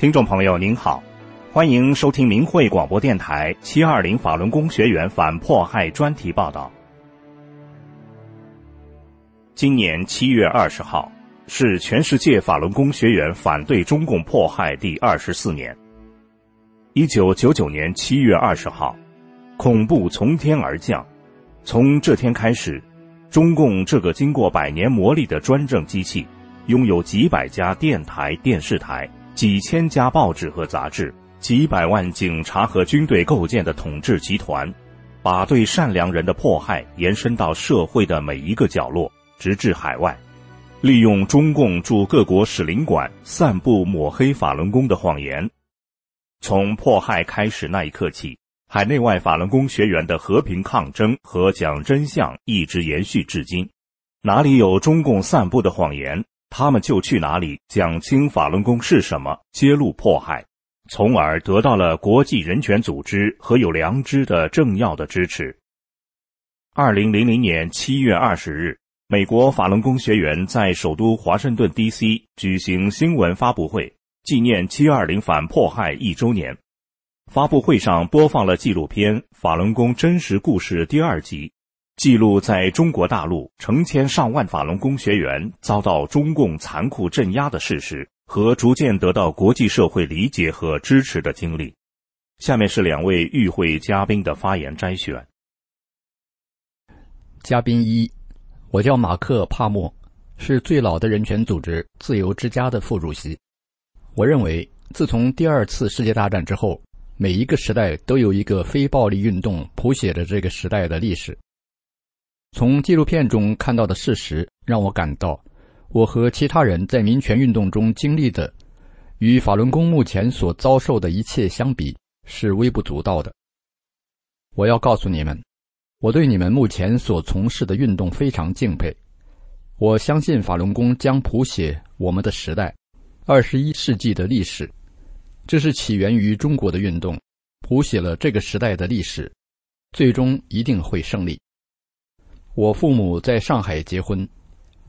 听众朋友您好，欢迎收听明慧广播电台七二零法轮功学员反迫害专题报道。今年七月二十号是全世界法轮功学员反对中共迫害第二十四年。一九九九年七月二十号，恐怖从天而降，从这天开始，中共这个经过百年磨砺的专政机器，拥有几百家电台、电视台。几千家报纸和杂志，几百万警察和军队构建的统治集团，把对善良人的迫害延伸到社会的每一个角落，直至海外，利用中共驻各国使领馆散布抹黑法轮功的谎言。从迫害开始那一刻起，海内外法轮功学员的和平抗争和讲真相一直延续至今。哪里有中共散布的谎言？他们就去哪里讲清法轮功是什么，揭露迫害，从而得到了国际人权组织和有良知的政要的支持。二零零零年七月二十日，美国法轮功学员在首都华盛顿 D.C. 举行新闻发布会，纪念七二零反迫害一周年。发布会上播放了纪录片《法轮功真实故事》第二集。记录在中国大陆成千上万法轮功学员遭到中共残酷镇压的事实和逐渐得到国际社会理解和支持的经历。下面是两位与会嘉宾的发言摘选。嘉宾一，我叫马克·帕默，是最老的人权组织“自由之家”的副主席。我认为，自从第二次世界大战之后，每一个时代都有一个非暴力运动谱写着这个时代的历史。从纪录片中看到的事实，让我感到，我和其他人在民权运动中经历的，与法轮功目前所遭受的一切相比，是微不足道的。我要告诉你们，我对你们目前所从事的运动非常敬佩。我相信法轮功将谱写我们的时代，二十一世纪的历史。这是起源于中国的运动，谱写了这个时代的历史，最终一定会胜利。我父母在上海结婚，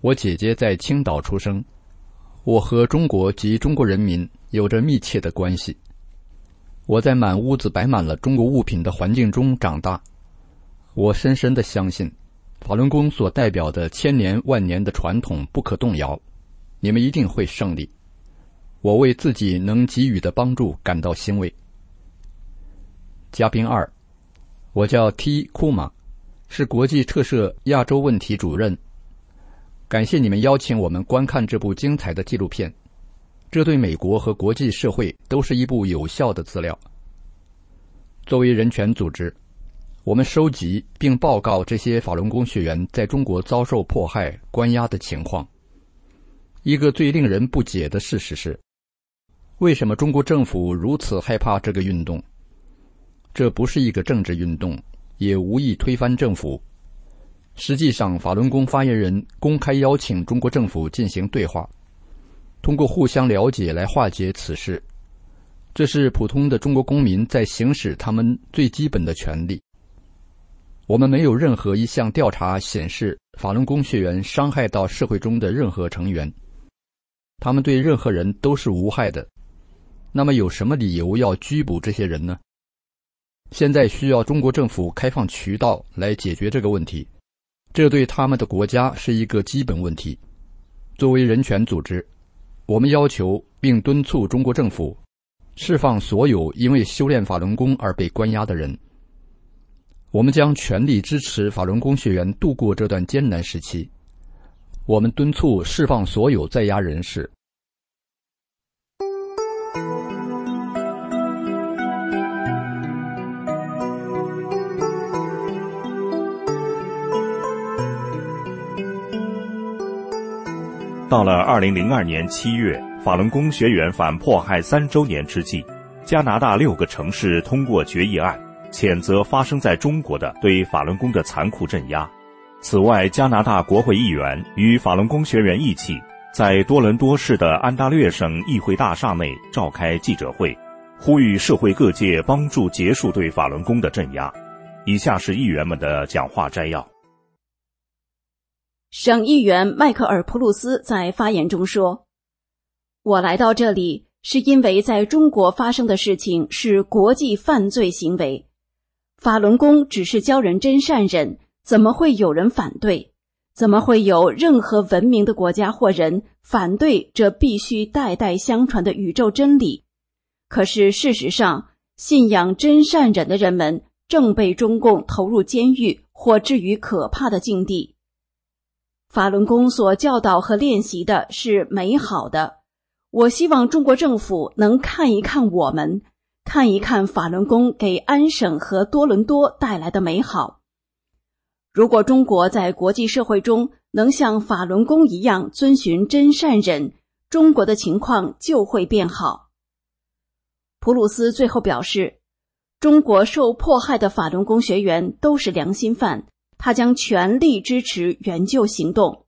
我姐姐在青岛出生。我和中国及中国人民有着密切的关系。我在满屋子摆满了中国物品的环境中长大。我深深的相信，法轮功所代表的千年万年的传统不可动摇。你们一定会胜利。我为自己能给予的帮助感到欣慰。嘉宾二，我叫 T 库马。是国际特赦亚洲问题主任。感谢你们邀请我们观看这部精彩的纪录片，这对美国和国际社会都是一部有效的资料。作为人权组织，我们收集并报告这些法轮功学员在中国遭受迫害、关押的情况。一个最令人不解的事实是，为什么中国政府如此害怕这个运动？这不是一个政治运动。也无意推翻政府。实际上，法轮功发言人公开邀请中国政府进行对话，通过互相了解来化解此事。这是普通的中国公民在行使他们最基本的权利。我们没有任何一项调查显示法轮功学员伤害到社会中的任何成员，他们对任何人都是无害的。那么，有什么理由要拘捕这些人呢？现在需要中国政府开放渠道来解决这个问题，这对他们的国家是一个基本问题。作为人权组织，我们要求并敦促中国政府释放所有因为修炼法轮功而被关押的人。我们将全力支持法轮功学员度过这段艰难时期。我们敦促释放所有在押人士。到了二零零二年七月，法轮功学员反迫害三周年之际，加拿大六个城市通过决议案，谴责发生在中国的对法轮功的残酷镇压。此外，加拿大国会议员与法轮功学员一起，在多伦多市的安大略省议会大厦内召开记者会，呼吁社会各界帮助结束对法轮功的镇压。以下是议员们的讲话摘要。省议员迈克尔·普鲁斯在发言中说：“我来到这里是因为在中国发生的事情是国际犯罪行为。法轮功只是教人真善忍，怎么会有人反对？怎么会有任何文明的国家或人反对这必须代代相传的宇宙真理？可是事实上，信仰真善忍的人们正被中共投入监狱或置于可怕的境地。法轮功所教导和练习的是美好的，我希望中国政府能看一看我们，看一看法轮功给安省和多伦多带来的美好。如果中国在国际社会中能像法轮功一样遵循真善忍，中国的情况就会变好。普鲁斯最后表示，中国受迫害的法轮功学员都是良心犯。他将全力支持援救行动。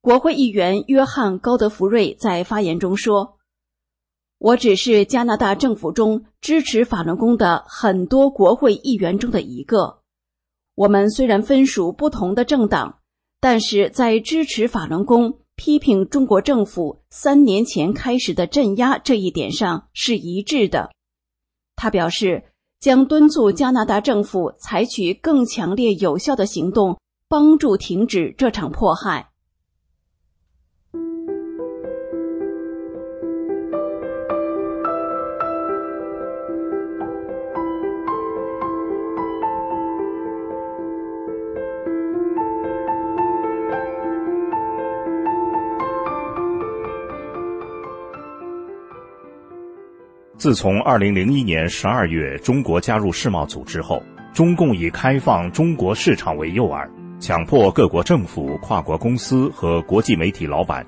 国会议员约翰·高德福瑞在发言中说：“我只是加拿大政府中支持法轮功的很多国会议员中的一个。我们虽然分属不同的政党，但是在支持法轮功、批评中国政府三年前开始的镇压这一点上是一致的。”他表示。将敦促加拿大政府采取更强烈、有效的行动，帮助停止这场迫害。自从二零零一年十二月中国加入世贸组织后，中共以开放中国市场为诱饵，强迫各国政府、跨国公司和国际媒体老板，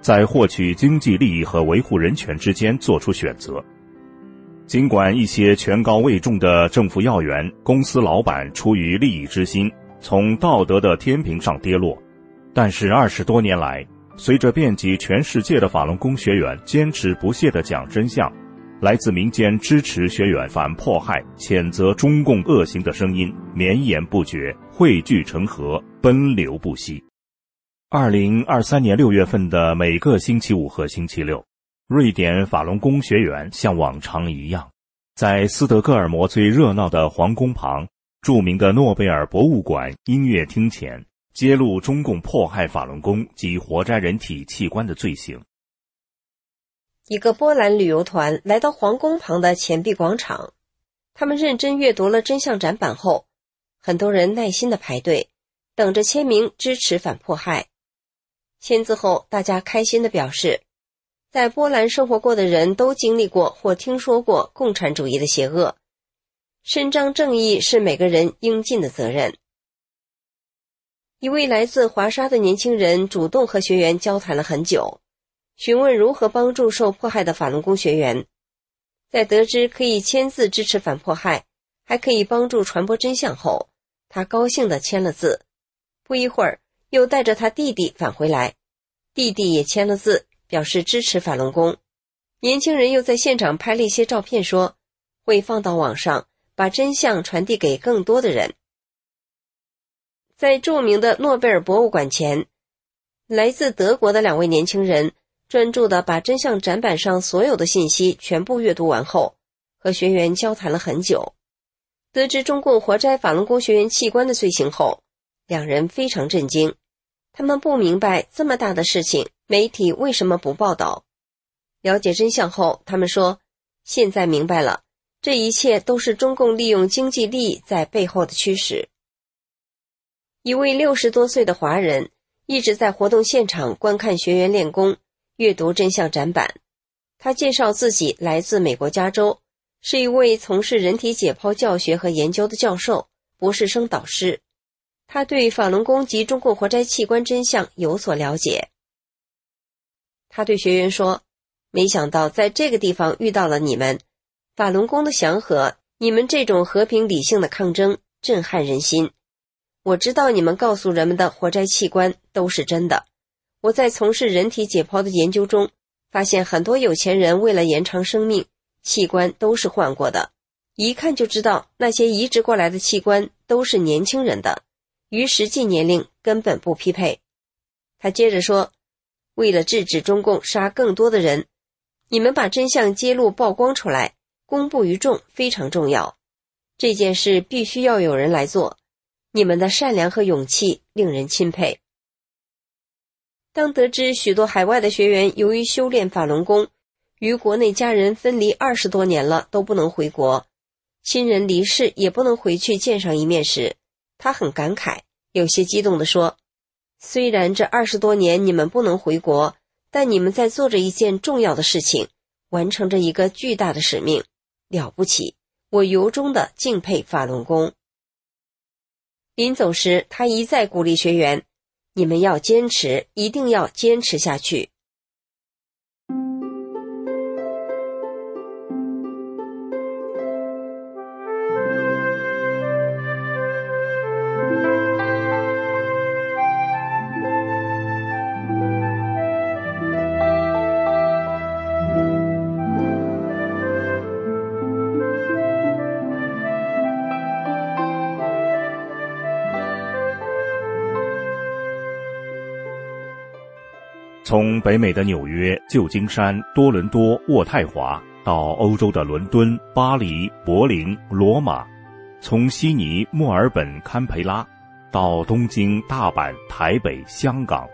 在获取经济利益和维护人权之间做出选择。尽管一些权高位重的政府要员、公司老板出于利益之心，从道德的天平上跌落，但是二十多年来，随着遍及全世界的法轮功学员坚持不懈地讲真相。来自民间支持学员反迫害、谴责中共恶行的声音绵延不绝、汇聚成河、奔流不息。二零二三年六月份的每个星期五和星期六，瑞典法轮功学员像往常一样，在斯德哥尔摩最热闹的皇宫旁、著名的诺贝尔博物馆音乐厅前，揭露中共迫害法轮功及活摘人体器官的罪行。一个波兰旅游团来到皇宫旁的钱币广场，他们认真阅读了真相展板后，很多人耐心的排队，等着签名支持反迫害。签字后，大家开心的表示，在波兰生活过的人都经历过或听说过共产主义的邪恶，伸张正义是每个人应尽的责任。一位来自华沙的年轻人主动和学员交谈了很久。询问如何帮助受迫害的法轮功学员，在得知可以签字支持反迫害，还可以帮助传播真相后，他高兴地签了字。不一会儿，又带着他弟弟返回来，弟弟也签了字，表示支持法轮功。年轻人又在现场拍了一些照片，说会放到网上，把真相传递给更多的人。在著名的诺贝尔博物馆前，来自德国的两位年轻人。专注的把真相展板上所有的信息全部阅读完后，和学员交谈了很久。得知中共活摘法轮功学员器官的罪行后，两人非常震惊。他们不明白这么大的事情，媒体为什么不报道？了解真相后，他们说：“现在明白了，这一切都是中共利用经济利益在背后的驱使。”一位六十多岁的华人一直在活动现场观看学员练功。阅读真相展板，他介绍自己来自美国加州，是一位从事人体解剖教学和研究的教授、博士生导师。他对法轮功及中共活摘器官真相有所了解。他对学员说：“没想到在这个地方遇到了你们，法轮功的祥和，你们这种和平理性的抗争震撼人心。我知道你们告诉人们的活摘器官都是真的。”我在从事人体解剖的研究中，发现很多有钱人为了延长生命，器官都是换过的，一看就知道那些移植过来的器官都是年轻人的，与实际年龄根本不匹配。他接着说，为了制止中共杀更多的人，你们把真相揭露曝光出来，公布于众非常重要。这件事必须要有人来做。你们的善良和勇气令人钦佩。当得知许多海外的学员由于修炼法轮功，与国内家人分离二十多年了都不能回国，亲人离世也不能回去见上一面时，他很感慨，有些激动地说：“虽然这二十多年你们不能回国，但你们在做着一件重要的事情，完成着一个巨大的使命，了不起！我由衷的敬佩法轮功。”临走时，他一再鼓励学员。你们要坚持，一定要坚持下去。从北美的纽约、旧金山、多伦多、渥太华，到欧洲的伦敦、巴黎、柏林、罗马；从悉尼、墨尔本、堪培拉，到东京、大阪、台北、香港，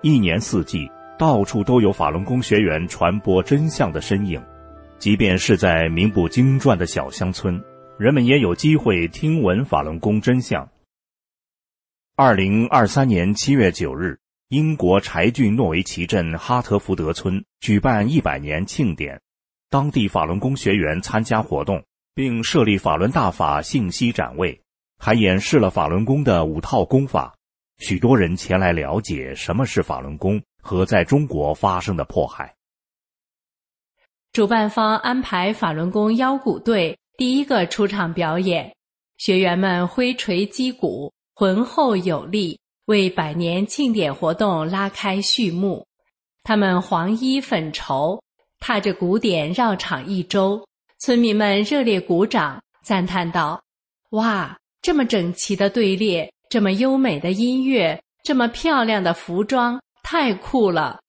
一年四季，到处都有法轮功学员传播真相的身影。即便是在名不经传的小乡村，人们也有机会听闻法轮功真相。二零二三年七月九日。英国柴郡诺维奇镇哈特福德村举办一百年庆典，当地法轮功学员参加活动，并设立法轮大法信息展位，还演示了法轮功的五套功法。许多人前来了解什么是法轮功和在中国发生的迫害。主办方安排法轮功腰鼓队第一个出场表演，学员们挥锤击鼓，浑厚有力。为百年庆典活动拉开序幕，他们黄衣粉绸，踏着鼓点绕场一周。村民们热烈鼓掌，赞叹道：“哇，这么整齐的队列，这么优美的音乐，这么漂亮的服装，太酷了！”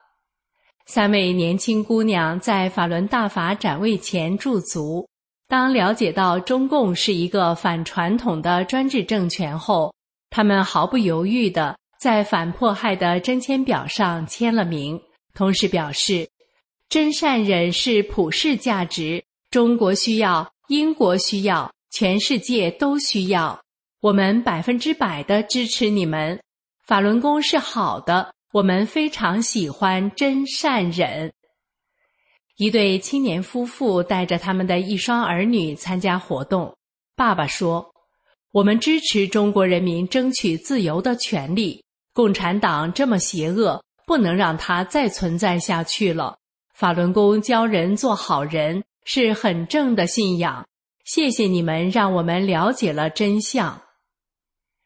三位年轻姑娘在法轮大法展位前驻足，当了解到中共是一个反传统的专制政权后。他们毫不犹豫地在反迫害的真签表上签了名，同时表示：“真善忍是普世价值，中国需要，英国需要，全世界都需要。我们百分之百的支持你们。法轮功是好的，我们非常喜欢真善忍。”一对青年夫妇带着他们的一双儿女参加活动，爸爸说。我们支持中国人民争取自由的权利。共产党这么邪恶，不能让它再存在下去了。法轮功教人做好人，是很正的信仰。谢谢你们，让我们了解了真相。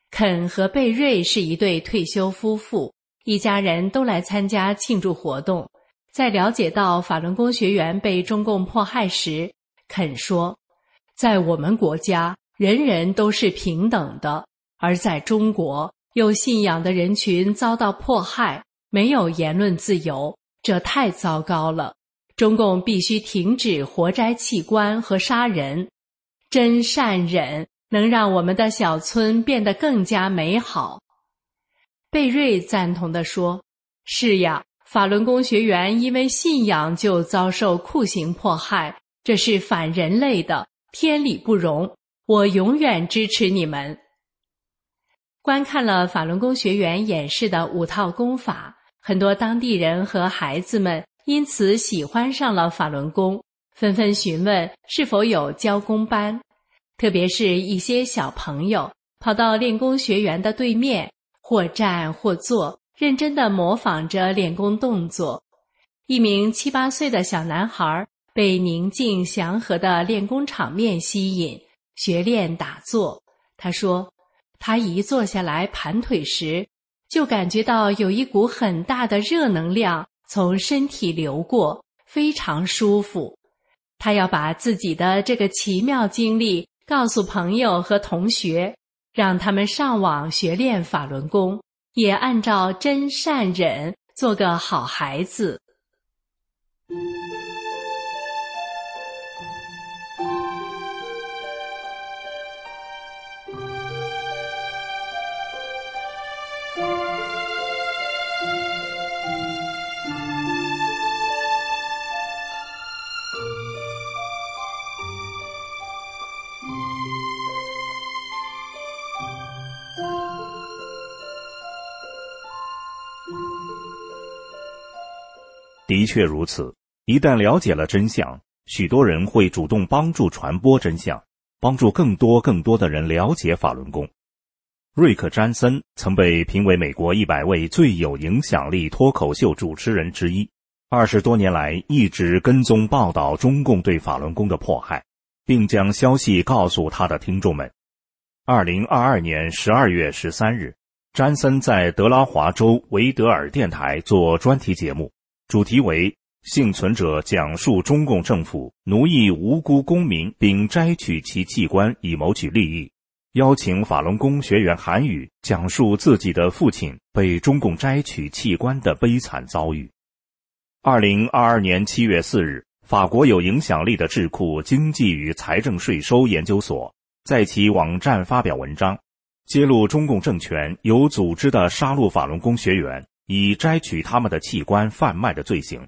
肯和贝瑞是一对退休夫妇，一家人都来参加庆祝活动。在了解到法轮功学员被中共迫害时，肯说：“在我们国家。”人人都是平等的，而在中国，有信仰的人群遭到迫害，没有言论自由，这太糟糕了。中共必须停止活摘器官和杀人，真善忍能让我们的小村变得更加美好。贝瑞赞同地说：“是呀，法轮功学员因为信仰就遭受酷刑迫害，这是反人类的，天理不容。”我永远支持你们。观看了法轮功学员演示的五套功法，很多当地人和孩子们因此喜欢上了法轮功，纷纷询问是否有教功班。特别是一些小朋友跑到练功学员的对面，或站或坐，认真的模仿着练功动作。一名七八岁的小男孩被宁静祥和的练功场面吸引。学练打坐，他说：“他一坐下来盘腿时，就感觉到有一股很大的热能量从身体流过，非常舒服。他要把自己的这个奇妙经历告诉朋友和同学，让他们上网学练法轮功，也按照真善忍做个好孩子。”的确如此，一旦了解了真相，许多人会主动帮助传播真相，帮助更多更多的人了解法轮功。瑞克·詹森曾被评为美国一百位最有影响力脱口秀主持人之一。二十多年来，一直跟踪报道中共对法轮功的迫害，并将消息告诉他的听众们。二零二二年十二月十三日，詹森在德拉华州维德尔电台做专题节目，主题为“幸存者讲述中共政府奴役无辜公民并摘取其器官以谋取利益”。邀请法轮功学员韩宇讲述自己的父亲被中共摘取器官的悲惨遭遇。二零二二年七月四日，法国有影响力的智库经济与财政税收研究所在其网站发表文章，揭露中共政权有组织的杀戮法轮功学员，以摘取他们的器官贩卖的罪行。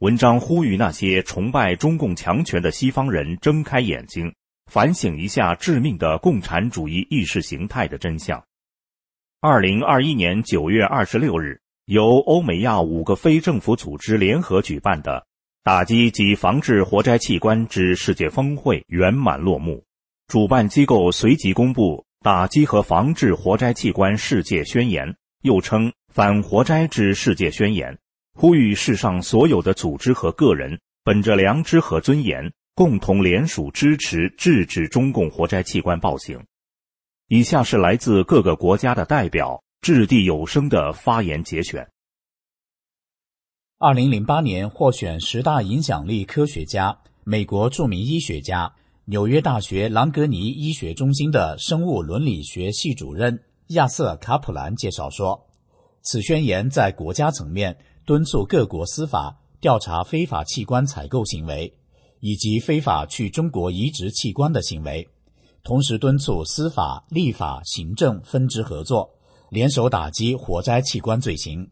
文章呼吁那些崇拜中共强权的西方人睁开眼睛。反省一下致命的共产主义意识形态的真相。二零二一年九月二十六日，由欧美亚五个非政府组织联合举办的打击及防治活摘器官之世界峰会圆满落幕。主办机构随即公布《打击和防治活摘器官世界宣言》，又称《反活摘之世界宣言》，呼吁世上所有的组织和个人本着良知和尊严。共同联署支持制止中共活摘器官暴行。以下是来自各个国家的代表掷地有声的发言节选。二零零八年获选十大影响力科学家，美国著名医学家、纽约大学朗格尼医学中心的生物伦理学系主任亚瑟卡普兰介绍说：“此宣言在国家层面敦促各国司法调查非法器官采购行为。”以及非法去中国移植器官的行为，同时敦促司法、立法、行政分支合作，联手打击活摘器官罪行。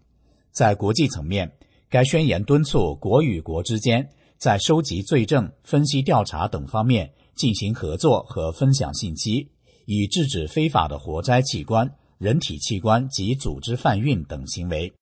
在国际层面，该宣言敦促国与国之间在收集罪证、分析调查等方面进行合作和分享信息，以制止非法的活摘器官、人体器官及组织贩运等行为。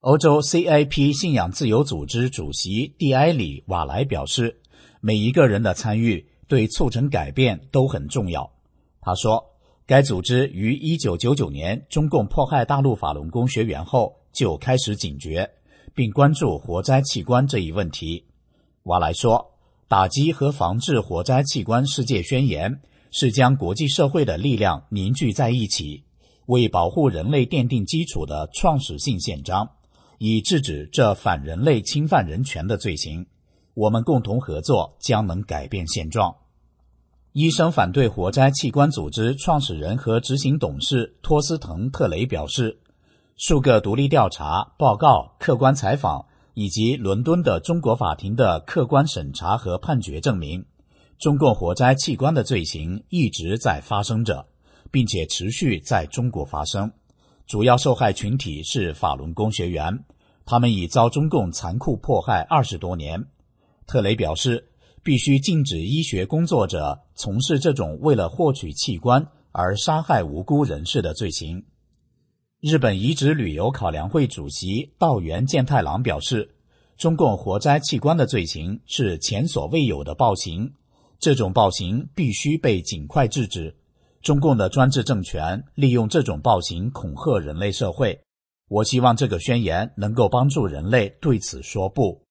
欧洲 CIP 信仰自由组织主席蒂埃里·瓦莱表示。每一个人的参与对促成改变都很重要，他说。该组织于1999年中共迫害大陆法轮功学员后就开始警觉，并关注活摘器官这一问题。瓦莱说：“打击和防治活摘器官世界宣言是将国际社会的力量凝聚在一起，为保护人类奠定基础的创始性宪章，以制止这反人类、侵犯人权的罪行。”我们共同合作将能改变现状。医生反对活摘器官组织创始人和执行董事托斯滕·特雷表示：“数个独立调查报告、客观采访以及伦敦的中国法庭的客观审查和判决证明，中共活摘器官的罪行一直在发生着，并且持续在中国发生。主要受害群体是法轮功学员，他们已遭中共残酷迫害二十多年。”特雷表示，必须禁止医学工作者从事这种为了获取器官而杀害无辜人士的罪行。日本移植旅游考量会主席道元健太郎表示，中共活摘器官的罪行是前所未有的暴行，这种暴行必须被尽快制止。中共的专制政权利用这种暴行恐吓人类社会。我希望这个宣言能够帮助人类对此说不。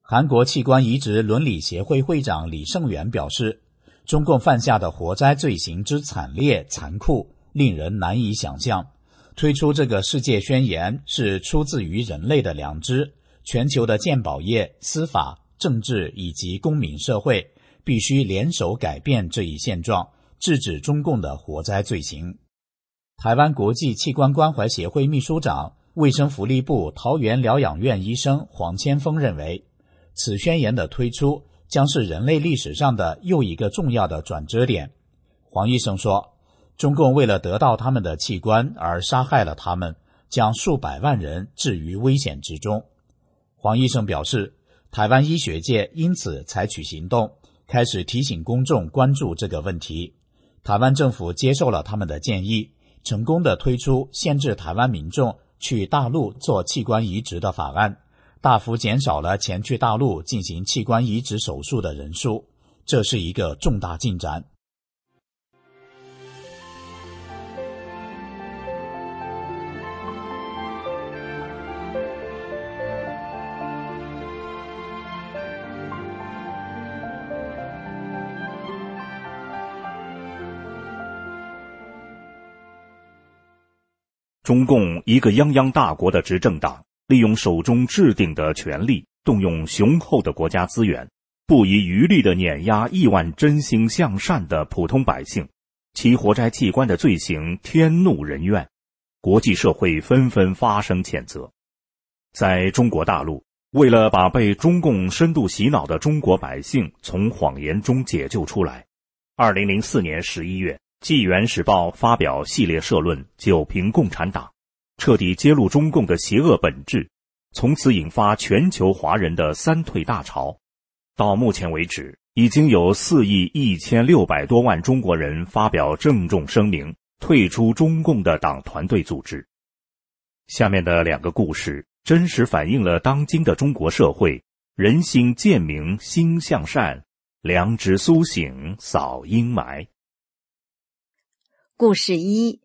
韩国器官移植伦理协会会长李胜元表示：“中共犯下的活灾罪行之惨烈残酷，令人难以想象。推出这个世界宣言是出自于人类的良知。全球的鉴宝业、司法、政治以及公民社会必须联手改变这一现状，制止中共的火灾罪行。”台湾国际器官关怀协会秘书长、卫生福利部桃园疗养院医生黄千峰认为。此宣言的推出将是人类历史上的又一个重要的转折点。黄医生说：“中共为了得到他们的器官而杀害了他们，将数百万人置于危险之中。”黄医生表示，台湾医学界因此采取行动，开始提醒公众关注这个问题。台湾政府接受了他们的建议，成功的推出限制台湾民众去大陆做器官移植的法案。大幅减少了前去大陆进行器官移植手术的人数，这是一个重大进展。中共一个泱泱大国的执政党，利用手中制定的权力，动用雄厚的国家资源，不遗余力的碾压亿万真心向善的普通百姓，其活摘器官的罪行天怒人怨，国际社会纷纷发声谴责。在中国大陆，为了把被中共深度洗脑的中国百姓从谎言中解救出来，二零零四年十一月。《纪元时报》发表系列社论，九评共产党，彻底揭露中共的邪恶本质，从此引发全球华人的三退大潮。到目前为止，已经有四亿一千六百多万中国人发表郑重声明，退出中共的党团队组织。下面的两个故事，真实反映了当今的中国社会人心渐明心向善，良知苏醒扫阴霾。故事一：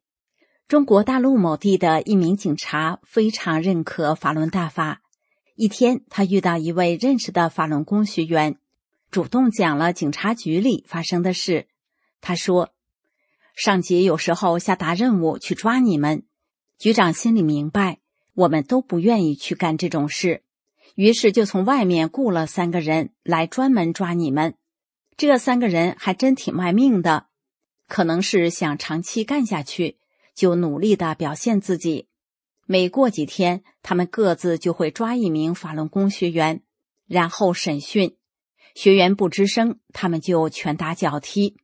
中国大陆某地的一名警察非常认可法轮大法。一天，他遇到一位认识的法轮功学员，主动讲了警察局里发生的事。他说：“上级有时候下达任务去抓你们，局长心里明白，我们都不愿意去干这种事，于是就从外面雇了三个人来专门抓你们。这三个人还真挺卖命的。”可能是想长期干下去，就努力的表现自己。每过几天，他们各自就会抓一名法轮功学员，然后审讯。学员不吱声，他们就拳打脚踢。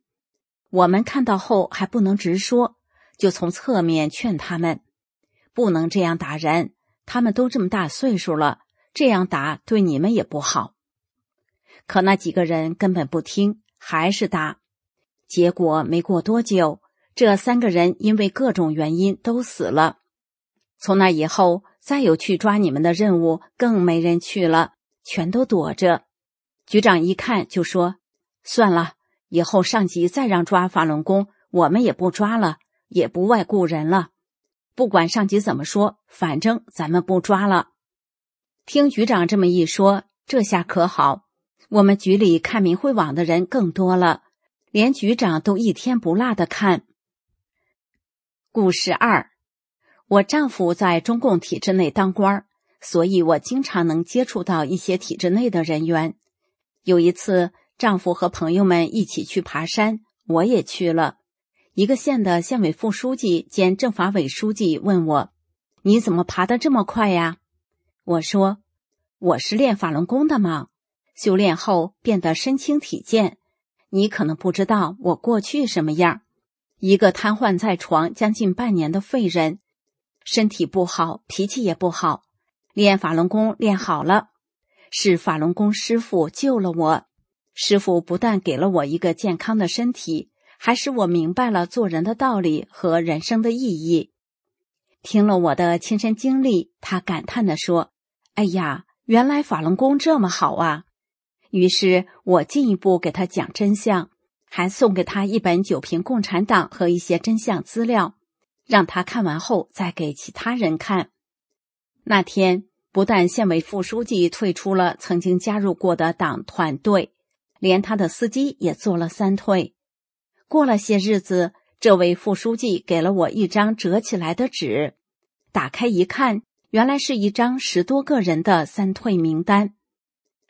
我们看到后还不能直说，就从侧面劝他们不能这样打人。他们都这么大岁数了，这样打对你们也不好。可那几个人根本不听，还是打。结果没过多久，这三个人因为各种原因都死了。从那以后，再有去抓你们的任务，更没人去了，全都躲着。局长一看就说：“算了，以后上级再让抓法轮功，我们也不抓了，也不外雇人了。不管上级怎么说，反正咱们不抓了。”听局长这么一说，这下可好，我们局里看明慧网的人更多了。连局长都一天不落的看。故事二，我丈夫在中共体制内当官所以我经常能接触到一些体制内的人员。有一次，丈夫和朋友们一起去爬山，我也去了。一个县的县委副书记兼政法委书记问我：“你怎么爬得这么快呀？”我说：“我是练法轮功的嘛，修炼后变得身轻体健。”你可能不知道我过去什么样，一个瘫痪在床将近半年的废人，身体不好，脾气也不好。练法轮功练好了，是法轮功师傅救了我。师傅不但给了我一个健康的身体，还使我明白了做人的道理和人生的意义。听了我的亲身经历，他感叹地说：“哎呀，原来法轮功这么好啊！”于是我进一步给他讲真相，还送给他一本《九瓶共产党》和一些真相资料，让他看完后再给其他人看。那天不但县委副书记退出了曾经加入过的党团队，连他的司机也做了三退。过了些日子，这位副书记给了我一张折起来的纸，打开一看，原来是一张十多个人的三退名单。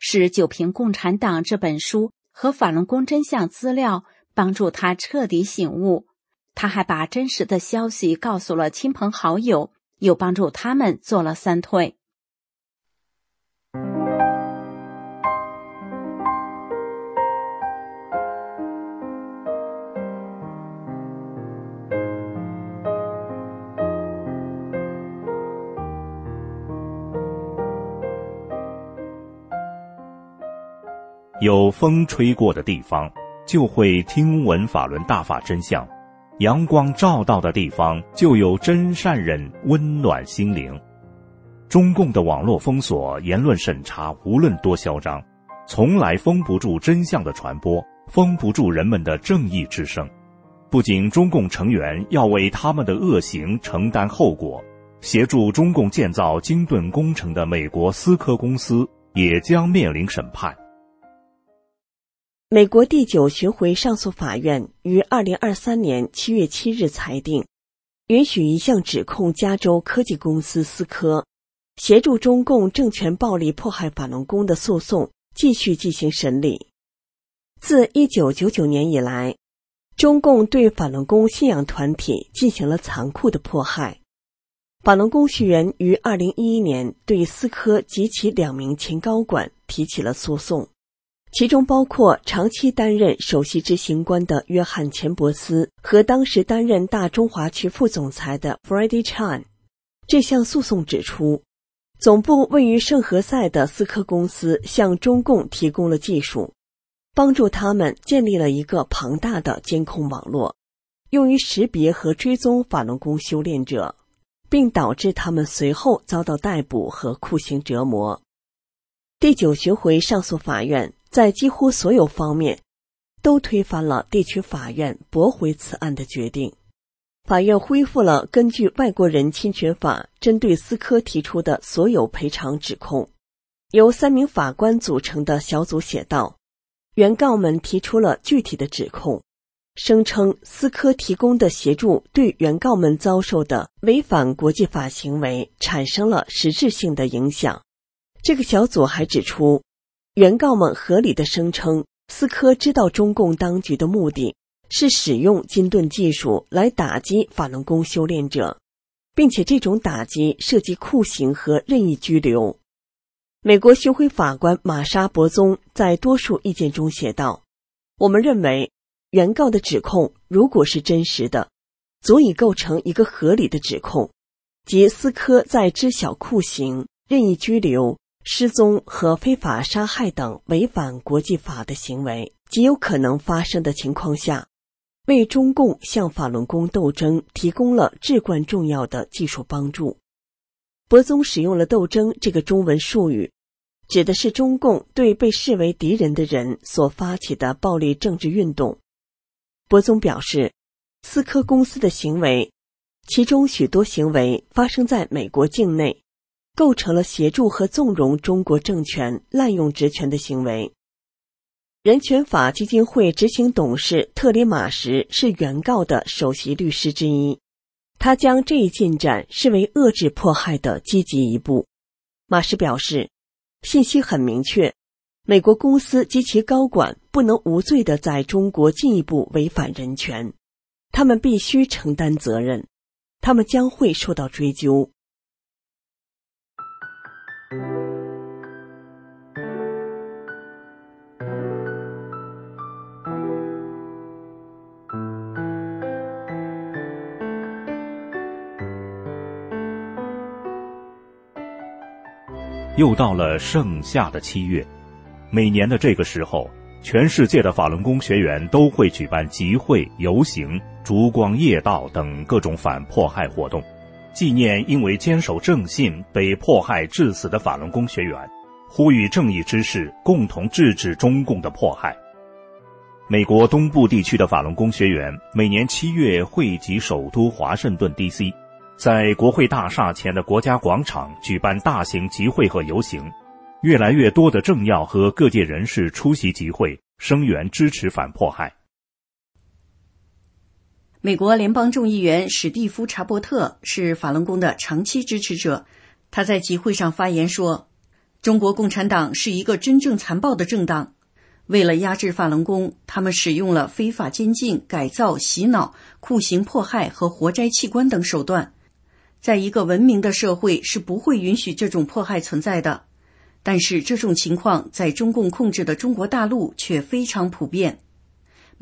是《九评共产党》这本书和法轮功真相资料帮助他彻底醒悟，他还把真实的消息告诉了亲朋好友，又帮助他们做了三退。有风吹过的地方，就会听闻法轮大法真相；阳光照到的地方，就有真善人温暖心灵。中共的网络封锁、言论审查，无论多嚣张，从来封不住真相的传播，封不住人们的正义之声。不仅中共成员要为他们的恶行承担后果，协助中共建造金盾工程的美国思科公司也将面临审判。美国第九巡回上诉法院于二零二三年七月七日裁定，允许一项指控加州科技公司思科。协助中共政权暴力迫害法轮功的诉讼继续进行审理。自一九九九年以来，中共对法轮功信仰团体进行了残酷的迫害。法轮功学员于二零一一年对思科及其两名前高管提起了诉讼，其中包括长期担任首席执行官的约翰·钱伯斯和当时担任大中华区副总裁的 Freddie Chan。这项诉讼指出。总部位于圣何塞的思科公司向中共提供了技术，帮助他们建立了一个庞大的监控网络，用于识别和追踪法轮功修炼者，并导致他们随后遭到逮捕和酷刑折磨。第九巡回上诉法院在几乎所有方面都推翻了地区法院驳回此案的决定。法院恢复了根据《外国人侵权法》针对思科提出的所有赔偿指控。由三名法官组成的小组写道：“原告们提出了具体的指控，声称思科提供的协助对原告们遭受的违反国际法行为产生了实质性的影响。”这个小组还指出，原告们合理的声称思科知道中共当局的目的。是使用金盾技术来打击法轮功修炼者，并且这种打击涉及酷刑和任意拘留。美国巡回法官玛莎·博宗在多数意见中写道：“我们认为，原告的指控如果是真实的，足以构成一个合理的指控，即斯科在知晓酷刑、任意拘留、失踪和非法杀害等违反国际法的行为极有可能发生的情况下。”为中共向法轮功斗争提供了至关重要的技术帮助。博宗使用了“斗争”这个中文术语，指的是中共对被视为敌人的人所发起的暴力政治运动。博宗表示，思科公司的行为，其中许多行为发生在美国境内，构成了协助和纵容中国政权滥用职权的行为。人权法基金会执行董事特里马什是原告的首席律师之一，他将这一进展视为遏制迫害的积极一步。马什表示，信息很明确，美国公司及其高管不能无罪的在中国进一步违反人权，他们必须承担责任，他们将会受到追究。又到了盛夏的七月，每年的这个时候，全世界的法轮功学员都会举办集会、游行、烛光夜道等各种反迫害活动，纪念因为坚守正信被迫害致死的法轮功学员，呼吁正义之士共同制止中共的迫害。美国东部地区的法轮功学员每年七月汇集首都华盛顿 D.C。在国会大厦前的国家广场举办大型集会和游行，越来越多的政要和各界人士出席集会，声援支持反迫害。美国联邦众议员史蒂夫·查伯特是法轮功的长期支持者，他在集会上发言说：“中国共产党是一个真正残暴的政党，为了压制法轮功，他们使用了非法监禁、改造、洗脑、酷刑、迫害和活摘器官等手段。”在一个文明的社会是不会允许这种迫害存在的，但是这种情况在中共控制的中国大陆却非常普遍。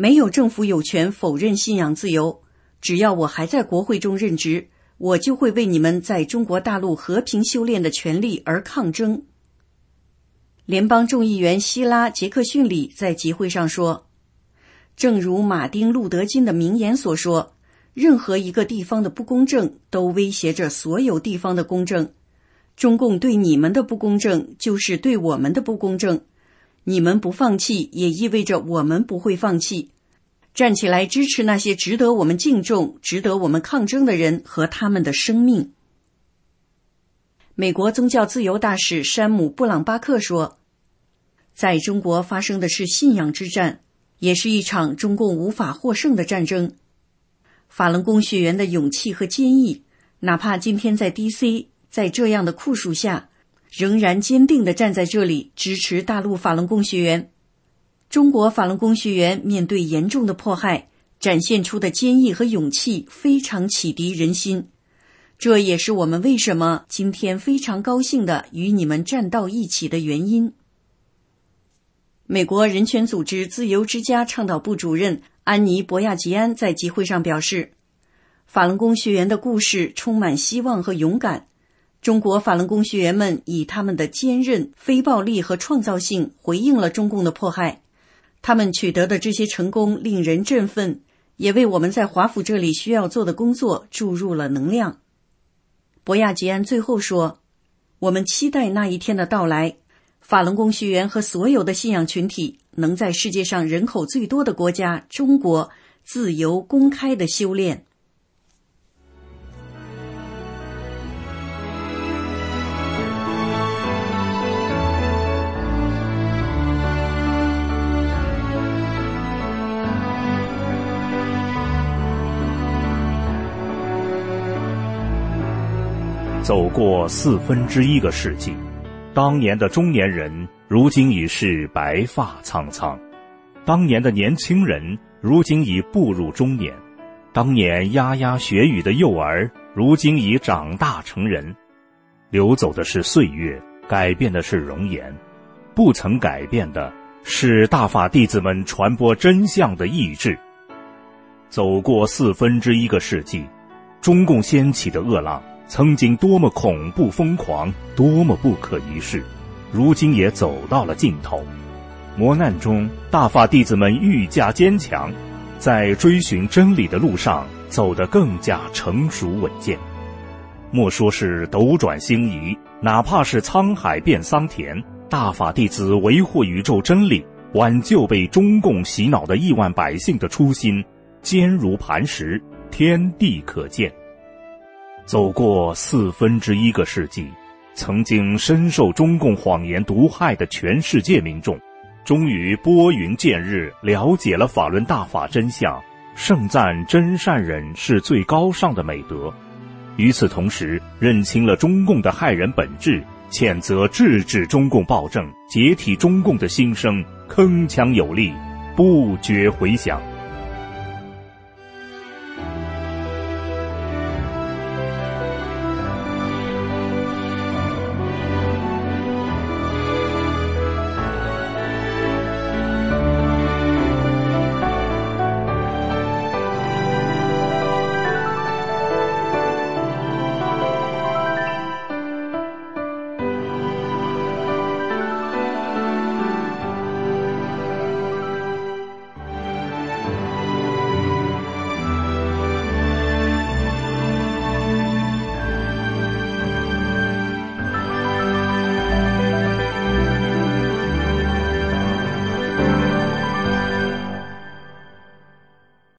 没有政府有权否认信仰自由。只要我还在国会中任职，我就会为你们在中国大陆和平修炼的权利而抗争。联邦众议员希拉·杰克逊里在集会上说：“正如马丁·路德·金的名言所说。”任何一个地方的不公正都威胁着所有地方的公正。中共对你们的不公正就是对我们的不公正。你们不放弃，也意味着我们不会放弃。站起来支持那些值得我们敬重、值得我们抗争的人和他们的生命。美国宗教自由大使山姆·布朗巴克说：“在中国发生的是信仰之战，也是一场中共无法获胜的战争。法轮功学员的勇气和坚毅，哪怕今天在 D.C。”在这样的酷暑下，仍然坚定的站在这里支持大陆法轮功学员。中国法轮功学员面对严重的迫害，展现出的坚毅和勇气非常启迪人心。这也是我们为什么今天非常高兴的与你们站到一起的原因。美国人权组织自由之家倡导部主任安妮·博亚吉安在集会上表示：“法轮功学员的故事充满希望和勇敢。”中国法轮功学员们以他们的坚韧、非暴力和创造性回应了中共的迫害，他们取得的这些成功令人振奋，也为我们在华府这里需要做的工作注入了能量。博亚吉安最后说：“我们期待那一天的到来，法轮功学员和所有的信仰群体能在世界上人口最多的国家中国自由公开的修炼。”走过四分之一个世纪，当年的中年人如今已是白发苍苍，当年的年轻人如今已步入中年，当年牙牙学语的幼儿如今已长大成人。流走的是岁月，改变的是容颜，不曾改变的是大法弟子们传播真相的意志。走过四分之一个世纪，中共掀起的恶浪。曾经多么恐怖疯狂，多么不可一世，如今也走到了尽头。磨难中，大法弟子们愈加坚强，在追寻真理的路上走得更加成熟稳健。莫说是斗转星移，哪怕是沧海变桑田，大法弟子维护宇宙真理、挽救被中共洗脑的亿万百姓的初心，坚如磐石，天地可见。走过四分之一个世纪，曾经深受中共谎言毒害的全世界民众，终于拨云见日，了解了法轮大法真相，盛赞真善忍是最高尚的美德。与此同时，认清了中共的害人本质，谴责制止中共暴政、解体中共的心声，铿锵有力，不绝回响。